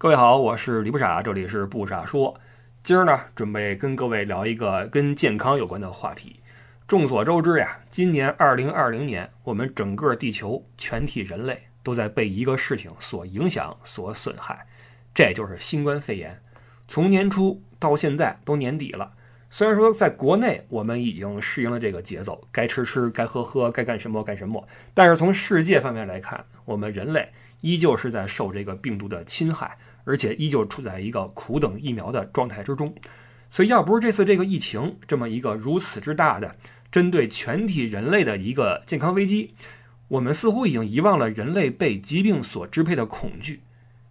各位好，我是李不傻，这里是不傻说。今儿呢，准备跟各位聊一个跟健康有关的话题。众所周知呀，今年二零二零年，我们整个地球全体人类都在被一个事情所影响、所损害，这就是新冠肺炎。从年初到现在都年底了，虽然说在国内我们已经适应了这个节奏，该吃吃，该喝喝，该干什么干什么，但是从世界方面来看，我们人类依旧是在受这个病毒的侵害。而且依旧处在一个苦等疫苗的状态之中，所以要不是这次这个疫情这么一个如此之大的针对全体人类的一个健康危机，我们似乎已经遗忘了人类被疾病所支配的恐惧，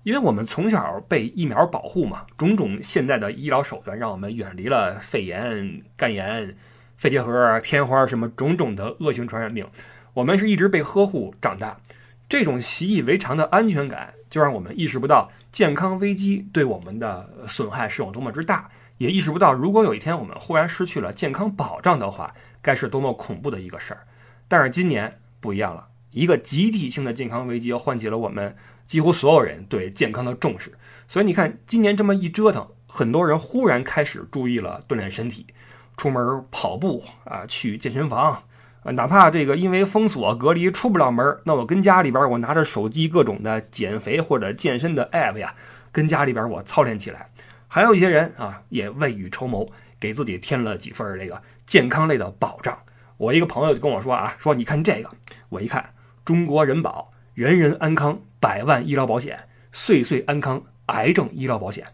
因为我们从小被疫苗保护嘛，种种现代的医疗手段让我们远离了肺炎、肝炎、肺结核、天花什么种种的恶性传染病，我们是一直被呵护长大，这种习以为常的安全感就让我们意识不到。健康危机对我们的损害是有多么之大，也意识不到，如果有一天我们忽然失去了健康保障的话，该是多么恐怖的一个事儿。但是今年不一样了，一个集体性的健康危机唤起了我们几乎所有人对健康的重视。所以你看，今年这么一折腾，很多人忽然开始注意了锻炼身体，出门跑步啊，去健身房。哪怕这个因为封锁隔离出不了门，那我跟家里边我拿着手机各种的减肥或者健身的 app 呀，跟家里边我操练起来。还有一些人啊，也未雨绸缪，给自己添了几份这个健康类的保障。我一个朋友就跟我说啊，说你看这个，我一看中国人保人人安康百万医疗保险，岁岁安康癌症医疗保险。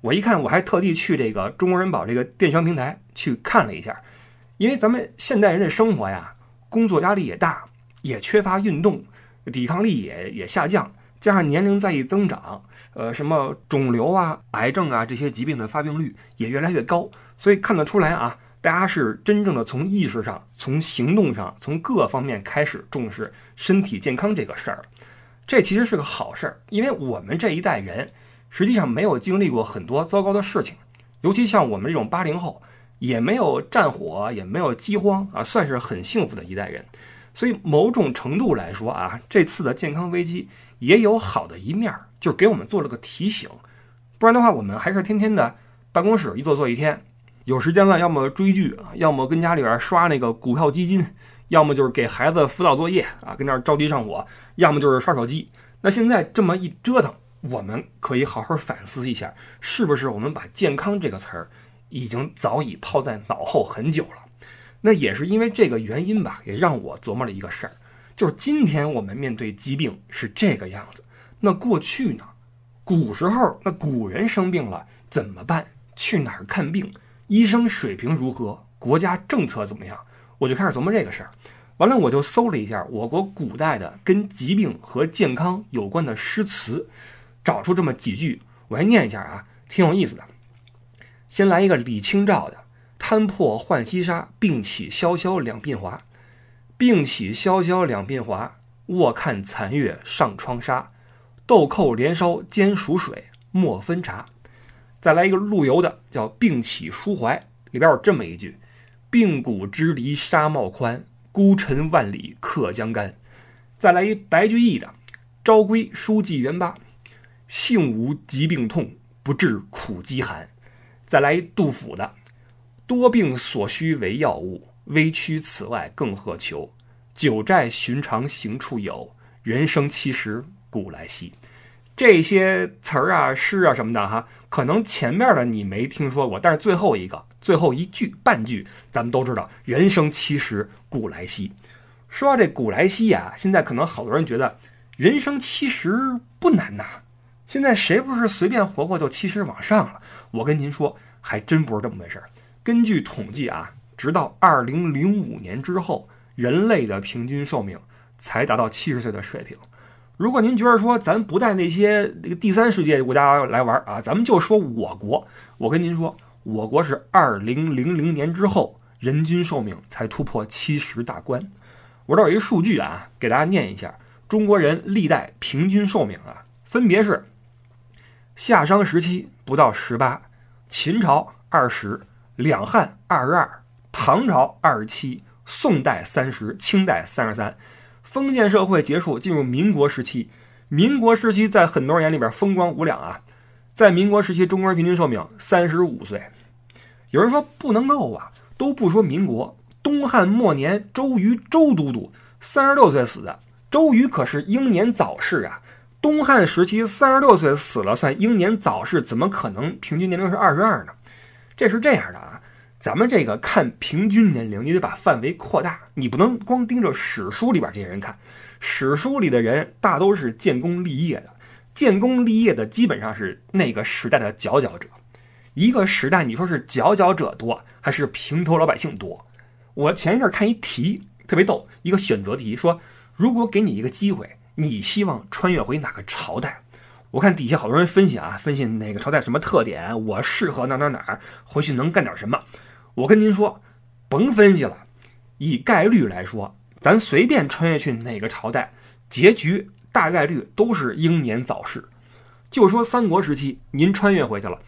我一看，我还特地去这个中国人保这个电商平台去看了一下，因为咱们现代人的生活呀。工作压力也大，也缺乏运动，抵抗力也也下降，加上年龄在一增长，呃，什么肿瘤啊、癌症啊这些疾病的发病率也越来越高，所以看得出来啊，大家是真正的从意识上、从行动上、从各方面开始重视身体健康这个事儿。这其实是个好事儿，因为我们这一代人实际上没有经历过很多糟糕的事情，尤其像我们这种八零后。也没有战火，也没有饥荒啊，算是很幸福的一代人。所以某种程度来说啊，这次的健康危机也有好的一面，就是给我们做了个提醒。不然的话，我们还是天天的办公室一坐坐一天，有时间了要么追剧啊，要么跟家里边刷那个股票基金，要么就是给孩子辅导作业啊，跟那儿着急上火，要么就是刷手机。那现在这么一折腾，我们可以好好反思一下，是不是我们把健康这个词儿。已经早已抛在脑后很久了，那也是因为这个原因吧，也让我琢磨了一个事儿，就是今天我们面对疾病是这个样子，那过去呢？古时候那古人生病了怎么办？去哪儿看病？医生水平如何？国家政策怎么样？我就开始琢磨这个事儿。完了，我就搜了一下我国古代的跟疾病和健康有关的诗词，找出这么几句，我来念一下啊，挺有意思的。先来一个李清照的“摊破浣溪沙，并起萧萧两鬓华”。并起萧萧两鬓华，卧看残月上窗纱。豆蔻连梢煎熟水，莫分茶。再来一个陆游的，叫“并起抒怀”，里边有这么一句：“病骨支离沙帽宽，孤尘万里客江干。”再来一白居易的“朝归书记园巴，幸无疾病痛，不治苦饥寒。”再来一杜甫的，多病所需为药物，微躯此外更何求？九寨寻常行处有，人生七十古来稀。这些词儿啊、诗啊什么的哈，可能前面的你没听说过，但是最后一个、最后一句半句，咱们都知道“人生七十古来稀”。说到这古来稀呀，现在可能好多人觉得人生七十不难呐。现在谁不是随便活活就七十往上了？我跟您说，还真不是这么回事儿。根据统计啊，直到二零零五年之后，人类的平均寿命才达到七十岁的水平。如果您觉得说咱不带那些那个第三世界国家来玩啊，咱们就说我国。我跟您说，我国是二零零零年之后，人均寿命才突破七十大关。我这有一数据啊，给大家念一下：中国人历代平均寿命啊，分别是。夏商时期不到十八，秦朝二十，两汉二十二，唐朝二十七，宋代三十，清代三十三，封建社会结束，进入民国时期。民国时期在很多人眼里边风光无两啊，在民国时期，中国人平均寿命三十五岁。有人说不能够啊，都不说民国，东汉末年，周瑜周都督三十六岁死的。周瑜可是英年早逝啊！东汉时期三十六岁死了算英年早逝，怎么可能平均年龄是二十二呢？这是这样的啊，咱们这个看平均年龄，你得把范围扩大，你不能光盯着史书里边这些人看。史书里的人大都是建功立业的，建功立业的基本上是那个时代的佼佼者。一个时代，你说是佼佼者多还是平头老百姓多？我前一阵看一题特别逗，一个选择题说。如果给你一个机会，你希望穿越回哪个朝代？我看底下好多人分析啊，分析哪个朝代什么特点，我适合哪哪哪儿，回去能干点什么？我跟您说，甭分析了，以概率来说，咱随便穿越去哪个朝代，结局大概率都是英年早逝。就说三国时期，您穿越回去了，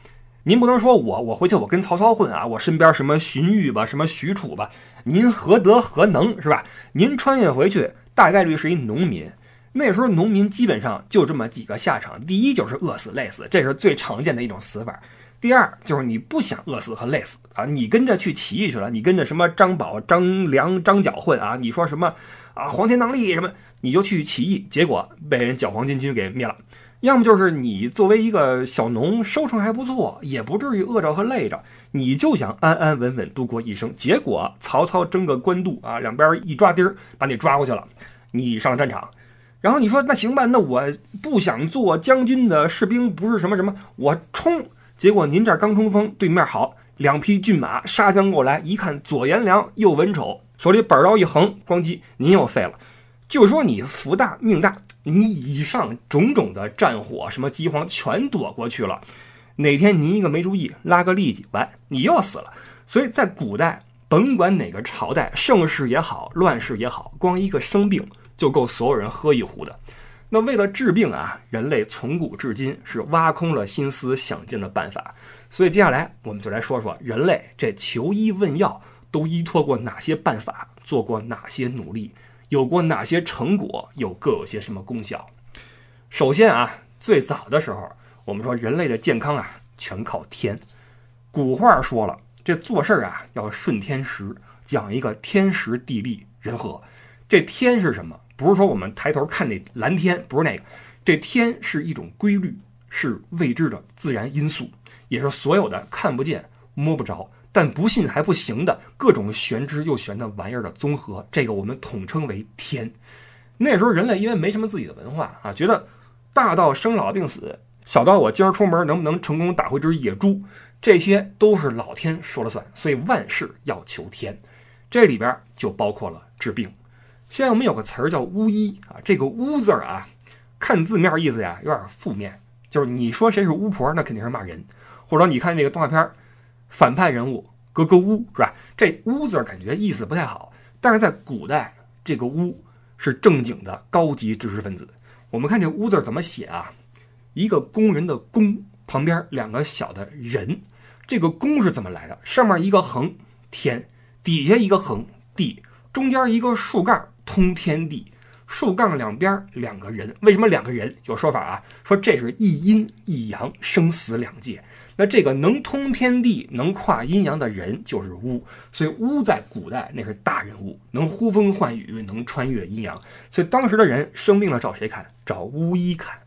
您不能说我我回去我跟曹操混啊，我身边什么荀彧吧，什么许褚吧，您何德何能是吧？您穿越回去。大概率是一农民，那时候农民基本上就这么几个下场：第一就是饿死累死，这是最常见的一种死法；第二就是你不想饿死和累死啊，你跟着去起义去了，你跟着什么张宝、张良、张角混啊，你说什么啊黄天当立什么，你就去起义，结果被人剿黄巾军给灭了。要么就是你作为一个小农，收成还不错，也不至于饿着和累着，你就想安安稳稳度过一生。结果曹操争个官渡啊，两边一抓丁儿，把你抓过去了，你上战场。然后你说那行吧，那我不想做将军的士兵，不是什么什么，我冲。结果您这儿刚冲锋，对面好两匹骏马杀将过来，一看左颜良右文丑，手里板刀一横，咣叽，您又废了。就说你福大命大。你以上种种的战火，什么饥荒，全躲过去了。哪天您一个没注意，拉个痢疾，完你又死了。所以在古代，甭管哪个朝代，盛世也好，乱世也好，光一个生病就够所有人喝一壶的。那为了治病啊，人类从古至今是挖空了心思想尽了办法。所以接下来我们就来说说人类这求医问药都依托过哪些办法，做过哪些努力。有过哪些成果？又各有些什么功效？首先啊，最早的时候，我们说人类的健康啊，全靠天。古话说了，这做事儿啊要顺天时，讲一个天时地利人和。这天是什么？不是说我们抬头看那蓝天，不是那个。这天是一种规律，是未知的自然因素，也是所有的看不见、摸不着。但不信还不行的各种玄之又玄的玩意儿的综合，这个我们统称为天。那时候人类因为没什么自己的文化啊，觉得大到生老病死，小到我今儿出门能不能成功打回只野猪，这些都是老天说了算。所以万事要求天，这里边就包括了治病。现在我们有个词儿叫巫医啊，这个巫字儿啊，看字面意思呀有点负面，就是你说谁是巫婆，那肯定是骂人。或者你看这个动画片儿。反派人物格格巫是吧？这巫字儿感觉意思不太好，但是在古代，这个巫是正经的高级知识分子。我们看这巫字怎么写啊？一个工人的工旁边两个小的人，这个工是怎么来的？上面一个横天，底下一个横地，中间一个竖杠通天地，竖杠两边两个人。为什么两个人？有说法啊，说这是一阴一阳，生死两界。那这个能通天地、能跨阴阳的人就是巫，所以巫在古代那是大人物，能呼风唤雨，能穿越阴阳。所以当时的人生病了找谁看？找巫医看，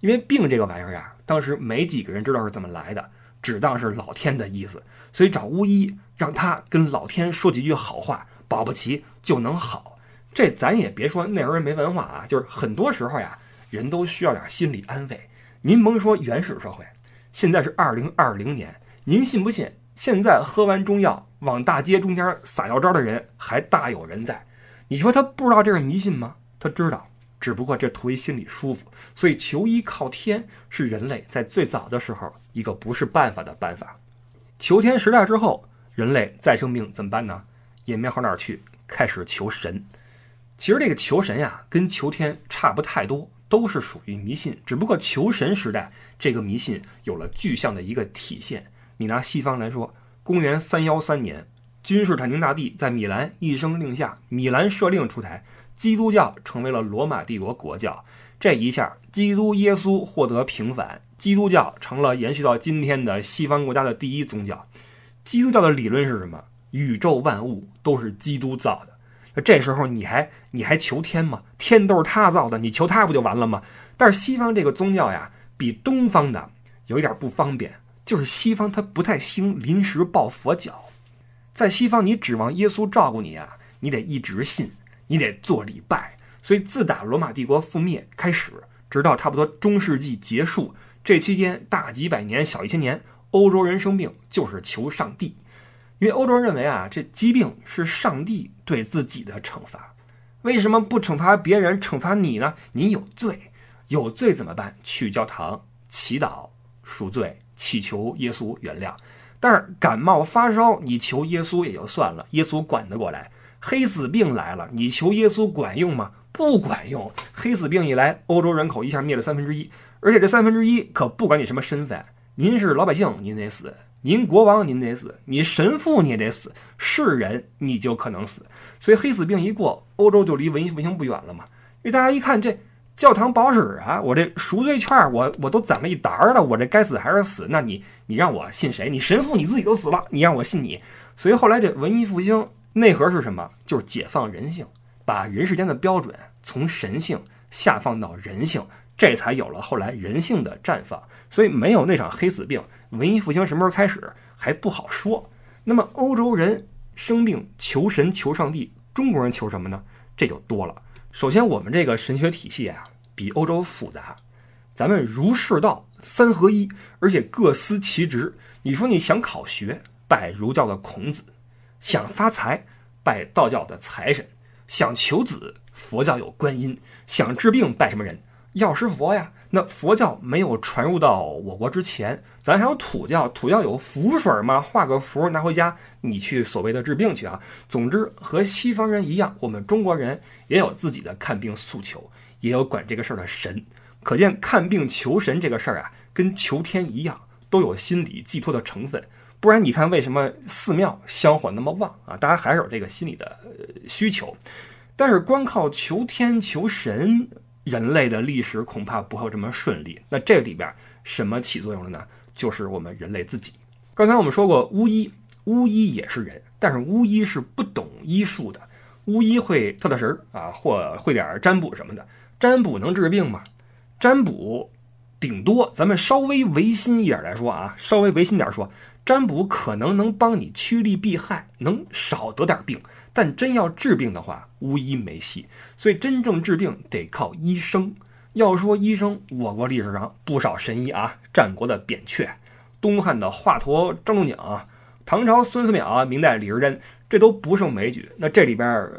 因为病这个玩意儿呀，当时没几个人知道是怎么来的，只当是老天的意思，所以找巫医，让他跟老天说几句好话，保不齐就能好。这咱也别说那时候没文化啊，就是很多时候呀，人都需要点心理安慰。您甭说原始社会。现在是二零二零年，您信不信？现在喝完中药往大街中间撒药招的人还大有人在。你说他不知道这是迷信吗？他知道，只不过这图一心里舒服。所以求医靠天是人类在最早的时候一个不是办法的办法。求天时代之后，人类再生病怎么办呢？也没好哪儿去，开始求神。其实这个求神呀，跟求天差不太多。都是属于迷信，只不过求神时代这个迷信有了具象的一个体现。你拿西方来说，公元三幺三年，君士坦丁大帝在米兰一声令下，米兰设令出台，基督教成为了罗马帝国国教。这一下，基督耶稣获得平反，基督教成了延续到今天的西方国家的第一宗教。基督教的理论是什么？宇宙万物都是基督造的。这时候你还你还求天吗？天都是他造的，你求他不就完了吗？但是西方这个宗教呀，比东方的有一点不方便，就是西方它不太兴临时抱佛脚。在西方，你指望耶稣照顾你啊，你得一直信，你得做礼拜。所以自打罗马帝国覆灭开始，直到差不多中世纪结束，这期间大几百年、小一千年。欧洲人生病就是求上帝，因为欧洲人认为啊，这疾病是上帝对自己的惩罚。为什么不惩罚别人，惩罚你呢？你有罪，有罪怎么办？去教堂祈祷赎罪，祈求耶稣原谅。但是感冒发烧，你求耶稣也就算了，耶稣管得过来。黑死病来了，你求耶稣管用吗？不管用。黑死病一来，欧洲人口一下灭了三分之一，而且这三分之一可不管你什么身份。您是老百姓，您得死；您国王，您得死；你神父，你也得死；是人，你就可能死。所以黑死病一过，欧洲就离文艺复兴不远了嘛。因为大家一看这教堂保使啊，我这赎罪券我我都攒了一沓了，我这该死还是死？那你你让我信谁？你神父你自己都死了，你让我信你？所以后来这文艺复兴内核是什么？就是解放人性，把人世间的标准从神性下放到人性。这才有了后来人性的绽放，所以没有那场黑死病，文艺复兴什么时候开始还不好说。那么欧洲人生病求神求上帝，中国人求什么呢？这就多了。首先，我们这个神学体系啊比欧洲复杂，咱们儒释道三合一，而且各司其职。你说你想考学，拜儒教的孔子；想发财，拜道教的财神；想求子，佛教有观音；想治病，拜什么人？药师佛呀，那佛教没有传入到我国之前，咱还有土教，土教有符水吗，画个符拿回家，你去所谓的治病去啊。总之和西方人一样，我们中国人也有自己的看病诉求，也有管这个事儿的神。可见看病求神这个事儿啊，跟求天一样，都有心理寄托的成分。不然你看为什么寺庙香火那么旺啊？大家还是有这个心理的需求。但是光靠求天求神。人类的历史恐怕不会这么顺利。那这里边什么起作用了呢？就是我们人类自己。刚才我们说过，巫医，巫医也是人，但是巫医是不懂医术的。巫医会特特神儿啊，或会点占卜什么的。占卜能治病吗？占卜顶多咱们稍微违心一点来说啊，稍微违心点说，占卜可能能帮你趋利避害，能少得点病。但真要治病的话，巫医没戏。所以真正治病得靠医生。要说医生，我国历史上不少神医啊，战国的扁鹊，东汉的华佗张仲景，唐朝孙思邈，明代李时珍，这都不胜枚举。那这里边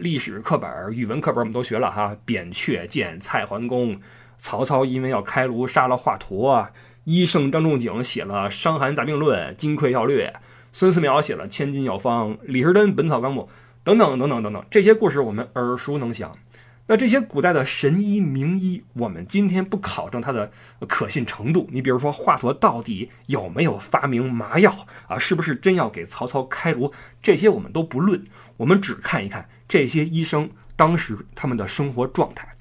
历史课本、语文课本我们都学了哈，扁鹊见蔡桓公，曹操因为要开颅杀了华佗啊，医圣张仲景写了《伤寒杂病论》《金匮要略》，孙思邈写了《千金药方》，李时珍《本草纲目》。等等等等等等，这些故事我们耳熟能详。那这些古代的神医名医，我们今天不考证它的可信程度。你比如说，华佗到底有没有发明麻药啊？是不是真要给曹操开颅？这些我们都不论，我们只看一看这些医生当时他们的生活状态。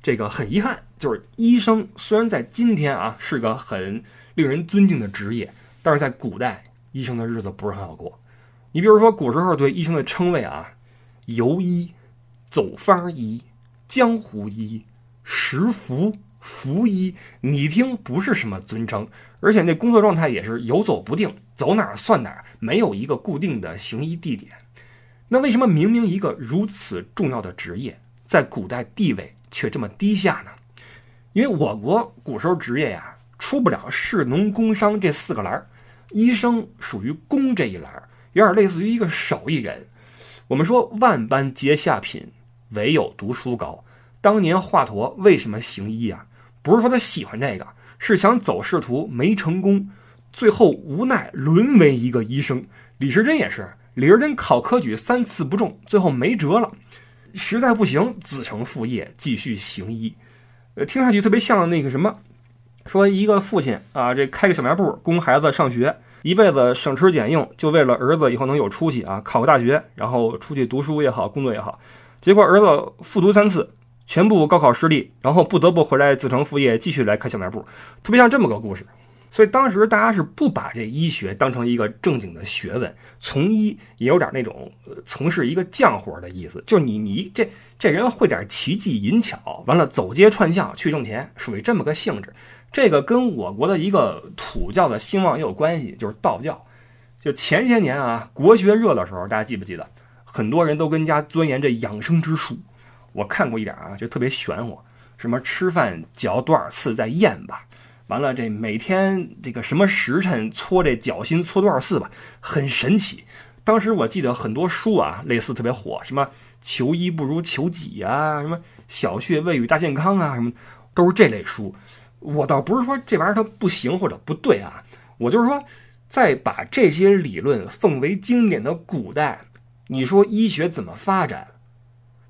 这个很遗憾，就是医生虽然在今天啊是个很令人尊敬的职业，但是在古代，医生的日子不是很好过。你比如说，古时候对医生的称谓啊，游医、走方医、江湖医、食服、服医，你听不是什么尊称，而且那工作状态也是游走不定，走哪儿算哪儿，没有一个固定的行医地点。那为什么明明一个如此重要的职业，在古代地位却这么低下呢？因为我国古时候职业呀，出不了士农工商这四个栏儿，医生属于工这一栏儿。有点类似于一个手艺人。我们说万般皆下品，唯有读书高。当年华佗为什么行医啊？不是说他喜欢这个，是想走仕途没成功，最后无奈沦为一个医生。李时珍也是，李时珍考科举三次不中，最后没辙了，实在不行子承父业继续行医。呃，听上去特别像那个什么，说一个父亲啊，这开个小卖部供孩子上学。一辈子省吃俭用，就为了儿子以后能有出息啊，考个大学，然后出去读书也好，工作也好。结果儿子复读三次，全部高考失利，然后不得不回来自成父业，继续来开小卖部，特别像这么个故事。所以当时大家是不把这医学当成一个正经的学问，从医也有点那种从事一个匠活的意思，就是你你这这人会点奇技淫巧，完了走街串巷去挣钱，属于这么个性质。这个跟我国的一个土教的兴旺也有关系，就是道教。就前些年啊，国学热的时候，大家记不记得？很多人都跟家钻研这养生之术。我看过一点啊，就特别玄乎，什么吃饭嚼多少次再咽吧。完了，这每天这个什么时辰搓这脚心搓多少次吧，很神奇。当时我记得很多书啊，类似特别火，什么求医不如求己啊，什么小穴位与大健康啊，什么都是这类书。我倒不是说这玩意儿它不行或者不对啊，我就是说，在把这些理论奉为经典的古代，你说医学怎么发展？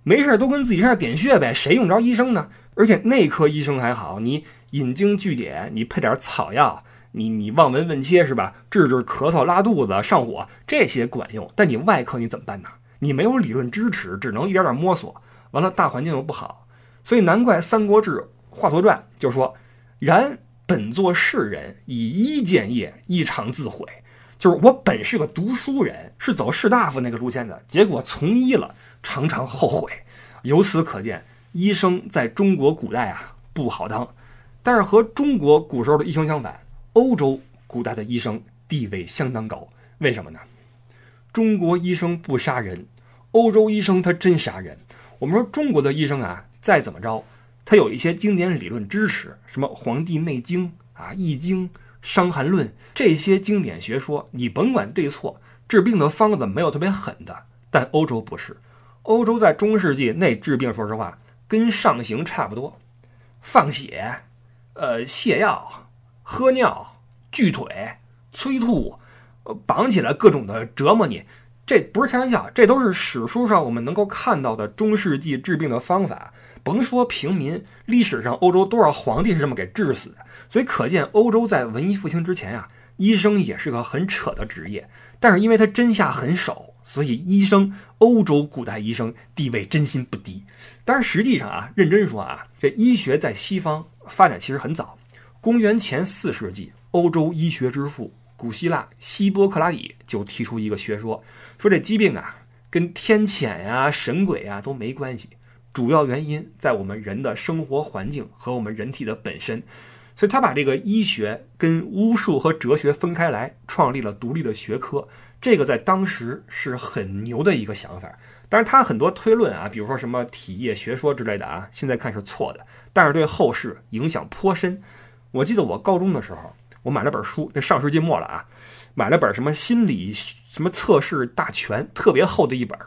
没事都跟自己身上点穴呗，谁用着医生呢？而且内科医生还好，你。引经据典，你配点草药，你你望闻问切是吧？治治咳嗽、拉肚子、上火这些管用，但你外科你怎么办呢？你没有理论支持，只能一点点摸索。完了，大环境又不好，所以难怪《三国志·华佗传》就说：“然本作士人，以医见业，一常自毁。”就是我本是个读书人，是走士大夫那个路线的，结果从医了，常常后悔。由此可见，医生在中国古代啊不好当。但是和中国古时候的医生相反，欧洲古代的医生地位相当高。为什么呢？中国医生不杀人，欧洲医生他真杀人。我们说中国的医生啊，再怎么着，他有一些经典理论支持，什么《黄帝内经》啊、《易经》《伤寒论》这些经典学说，你甭管对错，治病的方子没有特别狠的。但欧洲不是，欧洲在中世纪那治病，说实话跟上刑差不多，放血。呃，泻药、喝尿、锯腿、催吐，绑起来各种的折磨你，这不是开玩笑，这都是史书上我们能够看到的中世纪治病的方法。甭说平民，历史上欧洲多少皇帝是这么给治死的。所以可见，欧洲在文艺复兴之前啊，医生也是个很扯的职业。但是因为他针下很少，所以医生，欧洲古代医生地位真心不低。但是实际上啊，认真说啊，这医学在西方。发展其实很早，公元前四世纪，欧洲医学之父古希腊希波克拉底就提出一个学说，说这疾病啊跟天谴呀、神鬼啊都没关系，主要原因在我们人的生活环境和我们人体的本身。所以他把这个医学跟巫术和哲学分开来，创立了独立的学科。这个在当时是很牛的一个想法。但是他很多推论啊，比如说什么体液学说之类的啊，现在看是错的。但是对后世影响颇深。我记得我高中的时候，我买了本书，那上世纪末了啊，买了本什么心理什么测试大全，特别厚的一本，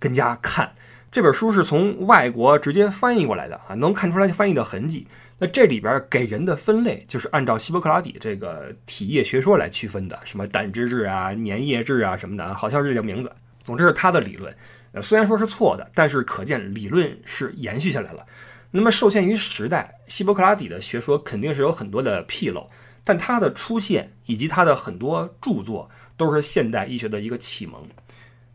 跟家看。这本书是从外国直接翻译过来的啊，能看出来翻译的痕迹。那这里边给人的分类就是按照希波克拉底这个体液学说来区分的，什么胆汁质啊、粘液质啊什么的，好像是这个名字。总之是他的理论。呃，虽然说是错的，但是可见理论是延续下来了。那么受限于时代，希波克拉底的学说肯定是有很多的纰漏，但他的出现以及他的很多著作都是现代医学的一个启蒙。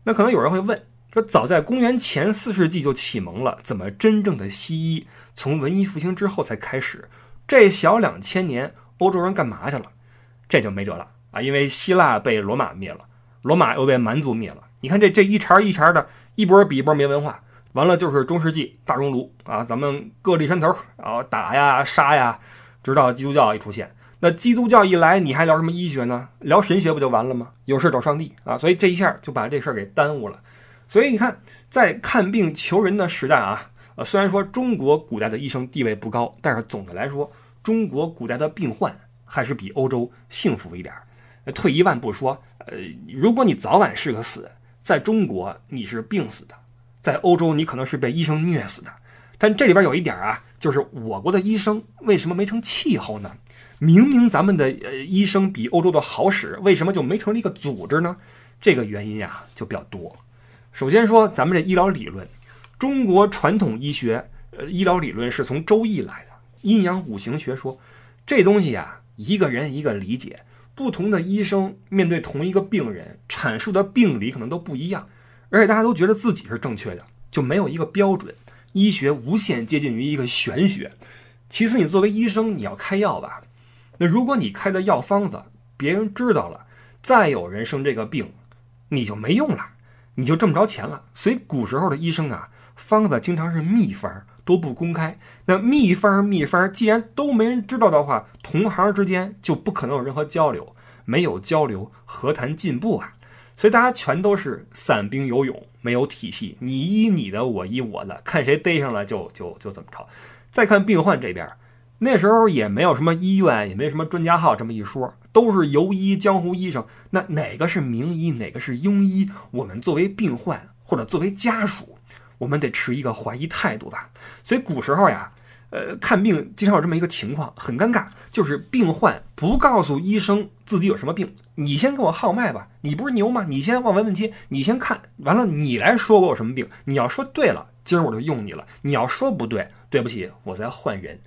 那可能有人会问，说早在公元前四世纪就启蒙了，怎么真正的西医从文艺复兴之后才开始？这小两千年，欧洲人干嘛去了？这就没辙了啊！因为希腊被罗马灭了，罗马又被蛮族灭了。你看这这一茬一茬的，一波比一波没文化。完了就是中世纪大熔炉啊，咱们各立山头，然后打呀杀呀，直到基督教一出现。那基督教一来，你还聊什么医学呢？聊神学不就完了吗？有事找上帝啊！所以这一下就把这事儿给耽误了。所以你看，在看病求人的时代啊，呃，虽然说中国古代的医生地位不高，但是总的来说，中国古代的病患还是比欧洲幸福一点。退一万步说，呃，如果你早晚是个死，在中国你是病死的。在欧洲，你可能是被医生虐死的。但这里边有一点啊，就是我国的医生为什么没成气候呢？明明咱们的呃医生比欧洲的好使，为什么就没成立一个组织呢？这个原因呀就比较多。首先说咱们这医疗理论，中国传统医学呃医疗理论是从周易来的，阴阳五行学说这东西呀，一个人一个理解，不同的医生面对同一个病人阐述的病理可能都不一样。而且大家都觉得自己是正确的，就没有一个标准。医学无限接近于一个玄学。其次，你作为医生，你要开药吧？那如果你开的药方子别人知道了，再有人生这个病，你就没用了，你就挣不着钱了。所以古时候的医生啊，方子经常是秘方，都不公开。那秘方秘方既然都没人知道的话，同行之间就不可能有任何交流，没有交流何谈进步啊？所以大家全都是散兵游勇，没有体系，你依你的，我依我的，看谁逮上了就就就怎么着。再看病患这边，那时候也没有什么医院，也没什么专家号这么一说，都是游医江湖医生。那哪个是名医，哪个是庸医？我们作为病患或者作为家属，我们得持一个怀疑态度吧。所以古时候呀，呃，看病经常有这么一个情况，很尴尬，就是病患不告诉医生自己有什么病，你先给我号脉吧，你不是牛吗？你先望闻问切，你先看完了，你来说我有什么病。你要说对了。今儿我就用你了。你要说不对，对不起，我再换人。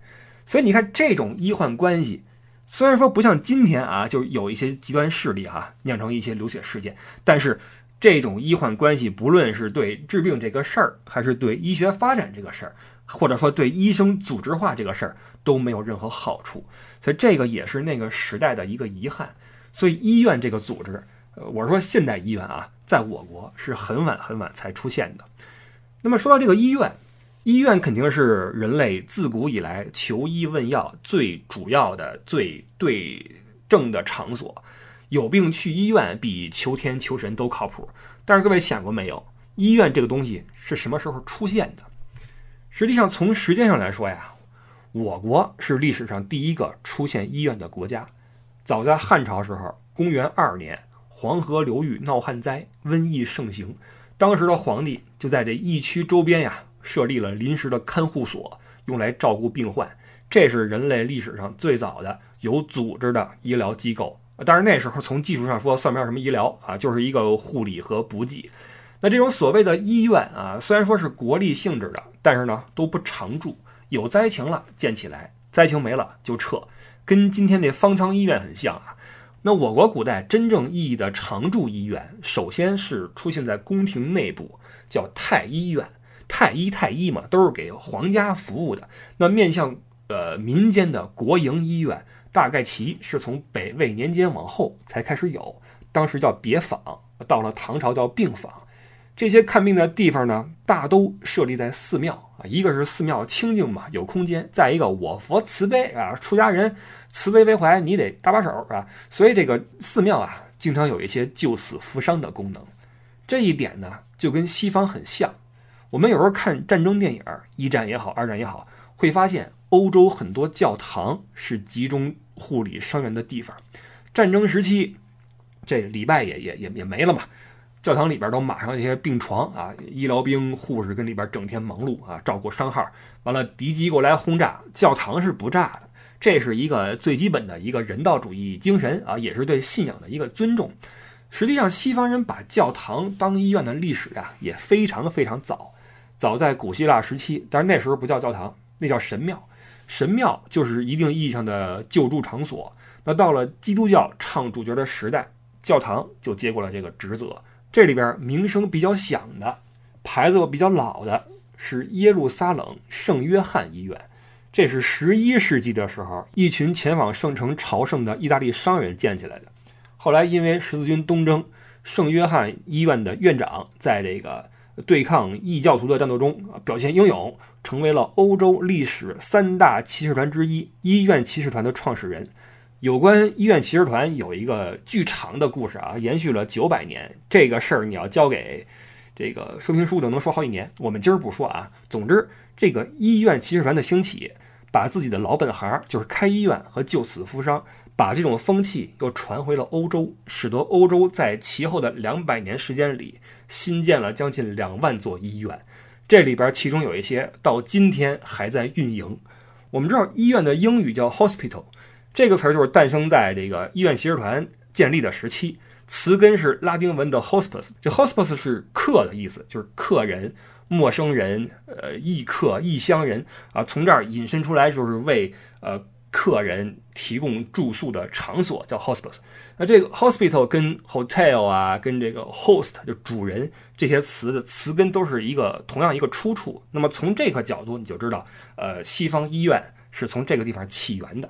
所以你看，这种医患关系，虽然说不像今天啊，就有一些极端势力哈，酿成一些流血事件，但是这种医患关系，不论是对治病这个事儿，还是对医学发展这个事儿，或者说对医生组织化这个事儿，都没有任何好处。所以这个也是那个时代的一个遗憾。所以医院这个组织，呃，我是说现代医院啊，在我国是很晚很晚才出现的。那么说到这个医院，医院肯定是人类自古以来求医问药最主要的、最对症的场所。有病去医院比求天求神都靠谱。但是各位想过没有，医院这个东西是什么时候出现的？实际上，从时间上来说呀，我国是历史上第一个出现医院的国家。早在汉朝时候，公元二年，黄河流域闹旱灾，瘟疫盛行。当时的皇帝就在这疫区周边呀设立了临时的看护所，用来照顾病患。这是人类历史上最早的有组织的医疗机构。但是那时候从技术上说算不上什么医疗啊，就是一个护理和补给。那这种所谓的医院啊，虽然说是国力性质的，但是呢都不常住，有灾情了建起来，灾情没了就撤，跟今天那方舱医院很像啊。那我国古代真正意义的常驻医院，首先是出现在宫廷内部，叫太医院。太医太医嘛，都是给皇家服务的。那面向呃民间的国营医院，大概其是从北魏年间往后才开始有，当时叫别坊，到了唐朝叫病坊。这些看病的地方呢，大都设立在寺庙啊，一个是寺庙清净嘛，有空间；再一个我佛慈悲啊，出家人慈悲为怀，你得搭把手啊。所以这个寺庙啊，经常有一些救死扶伤的功能。这一点呢，就跟西方很像。我们有时候看战争电影，一战也好，二战也好，会发现欧洲很多教堂是集中护理伤员的地方。战争时期，这礼拜也也也也没了嘛。教堂里边都码上一些病床啊，医疗兵、护士跟里边整天忙碌啊，照顾伤号。完了，敌机过来轰炸，教堂是不炸的。这是一个最基本的一个人道主义精神啊，也是对信仰的一个尊重。实际上，西方人把教堂当医院的历史啊，也非常非常早，早在古希腊时期，但是那时候不叫教堂，那叫神庙。神庙就是一定意义上的救助场所。那到了基督教唱主角的时代，教堂就接过了这个职责。这里边名声比较响的牌子比较老的是耶路撒冷圣约翰医院，这是十一世纪的时候一群前往圣城朝圣的意大利商人建起来的。后来因为十字军东征，圣约翰医院的院长在这个对抗异教徒的战斗中表现英勇，成为了欧洲历史三大骑士团之一——医院骑士团的创始人。有关医院骑士团有一个巨长的故事啊，延续了九百年。这个事儿你要交给这个说明书，都能说好几年。我们今儿不说啊。总之，这个医院骑士团的兴起，把自己的老本行就是开医院和救死扶伤，把这种风气又传回了欧洲，使得欧洲在其后的两百年时间里新建了将近两万座医院。这里边其中有一些到今天还在运营。我们知道医院的英语叫 hospital。这个词儿就是诞生在这个医院骑士团建立的时期，词根是拉丁文的 hospice，这 hospice 是客的意思，就是客人、陌生人、呃异客、异乡人啊，从这儿引申出来就是为呃客人提供住宿的场所，叫 hospice。那这个 hospital 跟 hotel 啊，跟这个 host 就主人这些词的词根都是一个同样一个出处。那么从这个角度，你就知道，呃，西方医院是从这个地方起源的。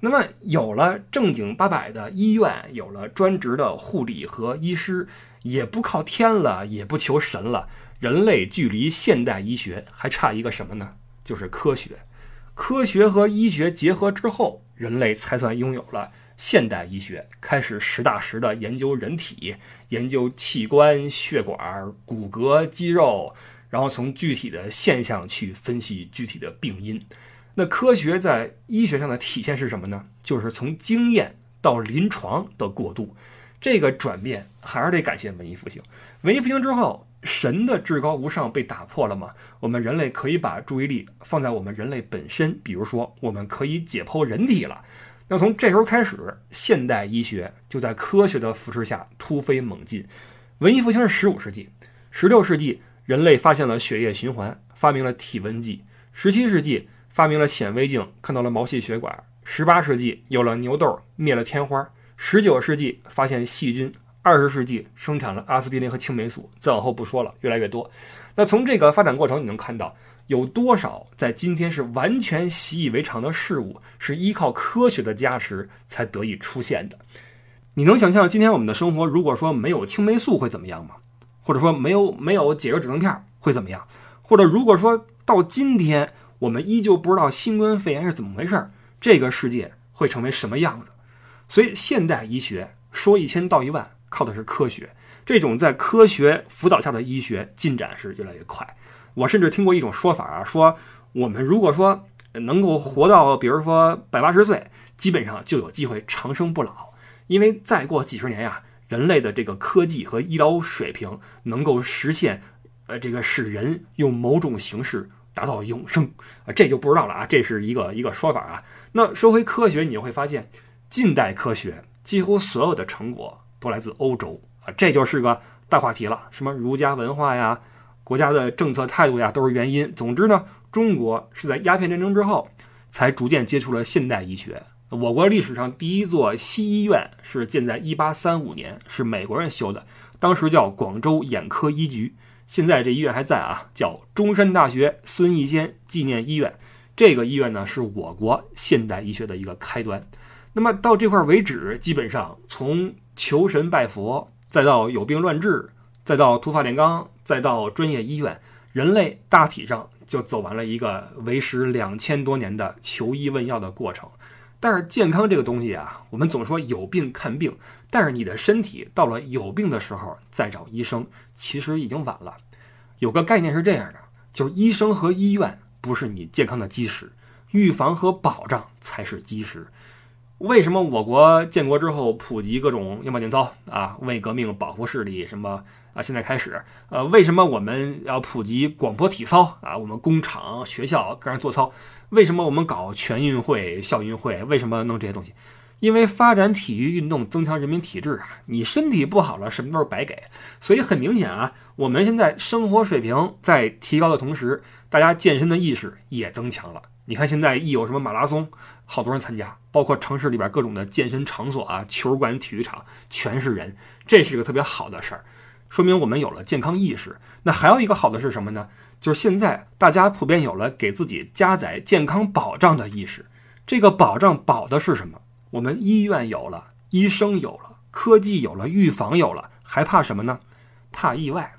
那么有了正经八百的医院，有了专职的护理和医师，也不靠天了，也不求神了。人类距离现代医学还差一个什么呢？就是科学。科学和医学结合之后，人类才算拥有了现代医学，开始实打实的研究人体，研究器官、血管、骨骼、肌肉，然后从具体的现象去分析具体的病因。那科学在医学上的体现是什么呢？就是从经验到临床的过渡，这个转变还是得感谢文艺复兴。文艺复兴之后。神的至高无上被打破了吗？我们人类可以把注意力放在我们人类本身，比如说，我们可以解剖人体了。那从这时候开始，现代医学就在科学的扶持下突飞猛进。文艺复兴是十五世纪，十六世纪人类发现了血液循环，发明了体温计；十七世纪发明了显微镜，看到了毛细血管；十八世纪有了牛痘，灭了天花；十九世纪发现细菌。二十世纪生产了阿司匹林和青霉素，再往后不说了，越来越多。那从这个发展过程，你能看到有多少在今天是完全习以为常的事物，是依靠科学的加持才得以出现的。你能想象今天我们的生活，如果说没有青霉素会怎么样吗？或者说没有没有解热止疼片会怎么样？或者如果说到今天我们依旧不知道新冠肺炎是怎么回事，这个世界会成为什么样子？所以现代医学说一千道一万。靠的是科学，这种在科学辅导下的医学进展是越来越快。我甚至听过一种说法啊，说我们如果说能够活到，比如说百八十岁，基本上就有机会长生不老，因为再过几十年呀，人类的这个科技和医疗水平能够实现，呃，这个使人用某种形式达到永生啊，这就不知道了啊，这是一个一个说法啊。那说回科学，你就会发现，近代科学几乎所有的成果。都来自欧洲啊，这就是个大话题了。什么儒家文化呀，国家的政策态度呀，都是原因。总之呢，中国是在鸦片战争之后才逐渐接触了现代医学。我国历史上第一座西医院是建在1835年，是美国人修的，当时叫广州眼科医局。现在这医院还在啊，叫中山大学孙逸仙纪念医院。这个医院呢，是我国现代医学的一个开端。那么到这块为止，基本上从求神拜佛，再到有病乱治，再到突发炼钢，再到专业医院，人类大体上就走完了一个为时两千多年的求医问药的过程。但是健康这个东西啊，我们总说有病看病，但是你的身体到了有病的时候再找医生，其实已经晚了。有个概念是这样的，就是医生和医院不是你健康的基石，预防和保障才是基石。为什么我国建国之后普及各种样板间操啊？为革命保护视力什么啊？现在开始，呃，为什么我们要普及广播体操啊？我们工厂、学校跟人做操。为什么我们搞全运会、校运会？为什么弄这些东西？因为发展体育运动，增强人民体质啊！你身体不好了，什么都是白给。所以很明显啊，我们现在生活水平在提高的同时，大家健身的意识也增强了。你看现在一有什么马拉松，好多人参加，包括城市里边各种的健身场所啊、球馆、体育场，全是人，这是一个特别好的事儿，说明我们有了健康意识。那还有一个好的是什么呢？就是现在大家普遍有了给自己加载健康保障的意识。这个保障保的是什么？我们医院有了，医生有了，科技有了，预防有了，还怕什么呢？怕意外。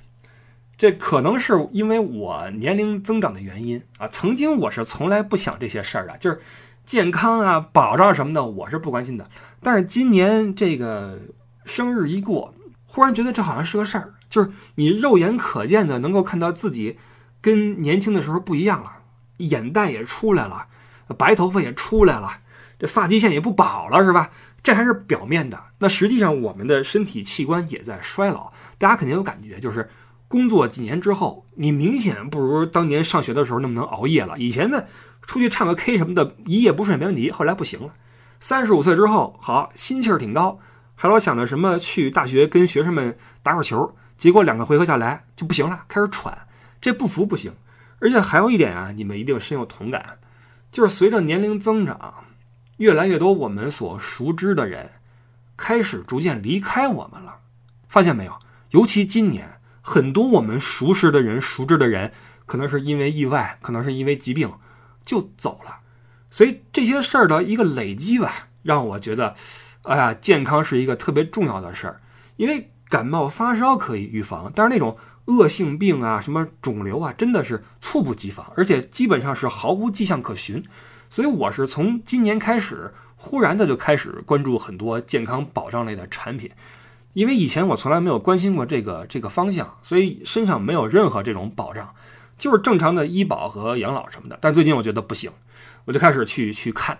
这可能是因为我年龄增长的原因啊。曾经我是从来不想这些事儿的，就是健康啊、保障什么的，我是不关心的。但是今年这个生日一过，忽然觉得这好像是个事儿，就是你肉眼可见的能够看到自己跟年轻的时候不一样了，眼袋也出来了，白头发也出来了，这发际线也不保了，是吧？这还是表面的，那实际上我们的身体器官也在衰老。大家肯定有感觉，就是。工作几年之后，你明显不如当年上学的时候那么能熬夜了。以前呢，出去唱个 K 什么的，一夜不睡没问题。后来不行了，三十五岁之后，好心气儿挺高，还老想着什么去大学跟学生们打会儿球，结果两个回合下来就不行了，开始喘。这不服不行。而且还有一点啊，你们一定深有同感，就是随着年龄增长，越来越多我们所熟知的人开始逐渐离开我们了。发现没有？尤其今年，很多我们熟识的人、熟知的人，可能是因为意外，可能是因为疾病就走了。所以这些事儿的一个累积吧，让我觉得，哎呀，健康是一个特别重要的事儿。因为感冒发烧可以预防，但是那种恶性病啊，什么肿瘤啊，真的是猝不及防，而且基本上是毫无迹象可循。所以我是从今年开始，忽然的就开始关注很多健康保障类的产品。因为以前我从来没有关心过这个这个方向，所以身上没有任何这种保障，就是正常的医保和养老什么的。但最近我觉得不行，我就开始去去看。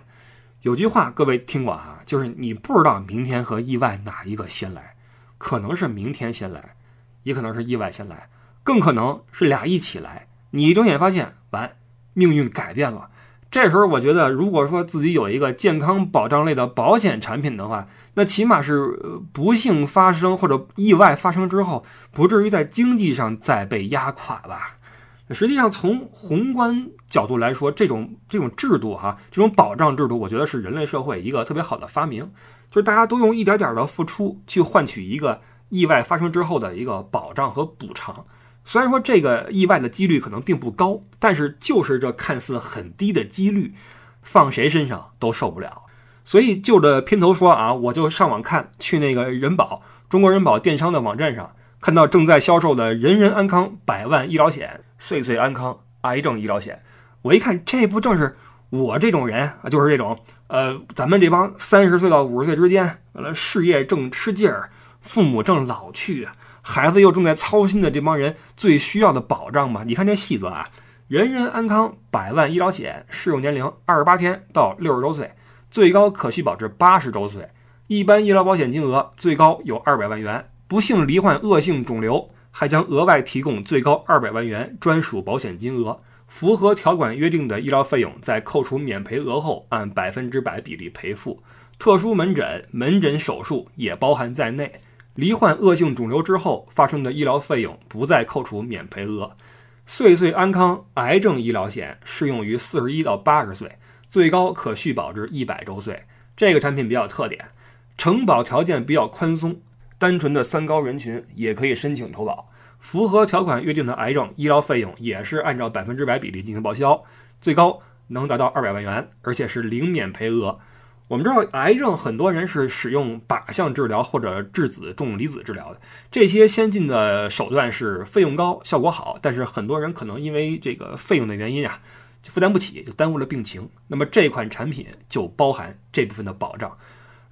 有句话各位听过啊，就是你不知道明天和意外哪一个先来，可能是明天先来，也可能是意外先来，更可能是俩一起来。你一睁眼发现，完，命运改变了。这时候我觉得，如果说自己有一个健康保障类的保险产品的话，那起码是不幸发生或者意外发生之后，不至于在经济上再被压垮吧。实际上，从宏观角度来说，这种这种制度哈，这种保障制度，我觉得是人类社会一个特别好的发明，就是大家都用一点点的付出去换取一个意外发生之后的一个保障和补偿。虽然说这个意外的几率可能并不高，但是就是这看似很低的几率，放谁身上都受不了。所以就着片头说啊，我就上网看，去那个人保中国人保电商的网站上，看到正在销售的人人安康百万医疗险、岁岁安康癌症医疗险。我一看，这不正是我这种人啊，就是这种呃，咱们这帮三十岁到五十岁之间，完了事业正吃劲儿，父母正老去。孩子又正在操心的这帮人最需要的保障嘛？你看这细则啊，人人安康百万医疗险适用年龄二十八天到六十周岁，最高可续保至八十周岁，一般医疗保险金额最高有二百万元，不幸罹患恶性肿瘤还将额外提供最高二百万元专属保险金额，符合条款约定的医疗费用在扣除免赔额后按百分之百比例赔付，特殊门诊门诊手术也包含在内。罹患恶性肿瘤之后发生的医疗费用不再扣除免赔额。岁岁安康癌症医疗险适用于四十一到八十岁，最高可续保至一百周岁。这个产品比较特点，承保条件比较宽松，单纯的三高人群也可以申请投保。符合条款约定的癌症医疗费用也是按照百分之百比例进行报销，最高能达到二百万元，而且是零免赔额。我们知道，癌症很多人是使用靶向治疗或者质子重离子治疗的，这些先进的手段是费用高、效果好，但是很多人可能因为这个费用的原因啊，就负担不起，就耽误了病情。那么这款产品就包含这部分的保障。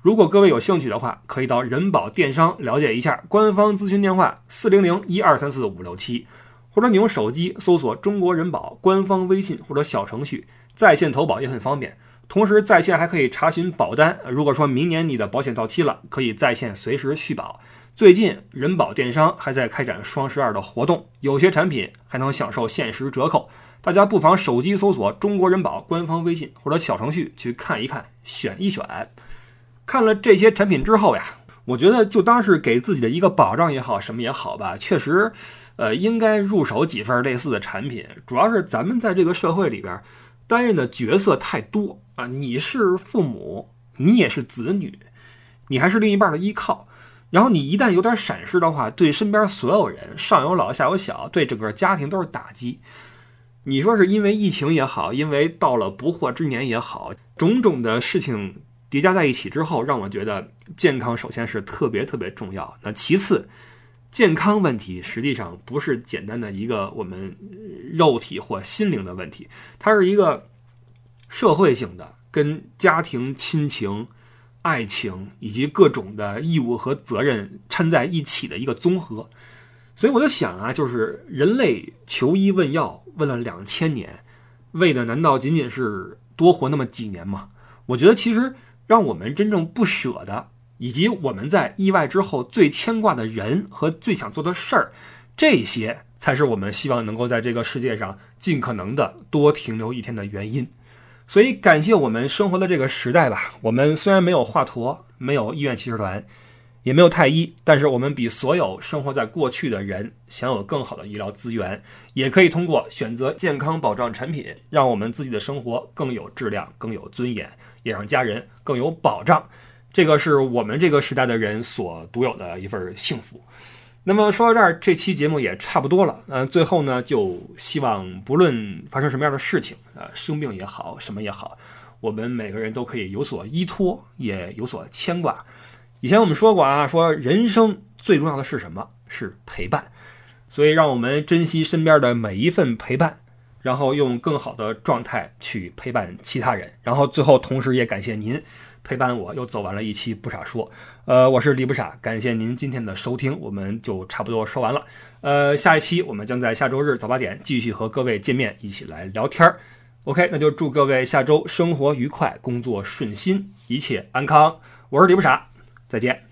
如果各位有兴趣的话，可以到人保电商了解一下，官方咨询电话四零零一二三四五六七，或者你用手机搜索中国人保官方微信或者小程序，在线投保也很方便。同时，在线还可以查询保单。如果说明年你的保险到期了，可以在线随时续保。最近，人保电商还在开展双十二的活动，有些产品还能享受限时折扣。大家不妨手机搜索“中国人保”官方微信或者小程序去看一看、选一选。看了这些产品之后呀，我觉得就当是给自己的一个保障也好，什么也好吧。确实，呃，应该入手几份类似的产品。主要是咱们在这个社会里边。担任的角色太多啊！你是父母，你也是子女，你还是另一半的依靠。然后你一旦有点闪失的话，对身边所有人，上有老下有小，对整个家庭都是打击。你说是因为疫情也好，因为到了不惑之年也好，种种的事情叠加在一起之后，让我觉得健康首先是特别特别重要。那其次。健康问题实际上不是简单的一个我们肉体或心灵的问题，它是一个社会性的，跟家庭、亲情、爱情以及各种的义务和责任掺在一起的一个综合。所以我就想啊，就是人类求医问药问了两千年，为的难道仅仅是多活那么几年吗？我觉得其实让我们真正不舍的。以及我们在意外之后最牵挂的人和最想做的事儿，这些才是我们希望能够在这个世界上尽可能的多停留一天的原因。所以，感谢我们生活的这个时代吧。我们虽然没有华佗，没有医院骑士团，也没有太医，但是我们比所有生活在过去的人享有更好的医疗资源，也可以通过选择健康保障产品，让我们自己的生活更有质量、更有尊严，也让家人更有保障。这个是我们这个时代的人所独有的一份幸福。那么说到这儿，这期节目也差不多了。嗯，最后呢，就希望不论发生什么样的事情，呃，生病也好，什么也好，我们每个人都可以有所依托，也有所牵挂。以前我们说过啊，说人生最重要的是什么？是陪伴。所以，让我们珍惜身边的每一份陪伴，然后用更好的状态去陪伴其他人。然后最后，同时也感谢您陪伴我，又走完了一期不傻说。呃，我是李不傻，感谢您今天的收听，我们就差不多说完了。呃，下一期我们将在下周日早八点继续和各位见面，一起来聊天儿。OK，那就祝各位下周生活愉快，工作顺心，一切安康。我是李不傻。再见。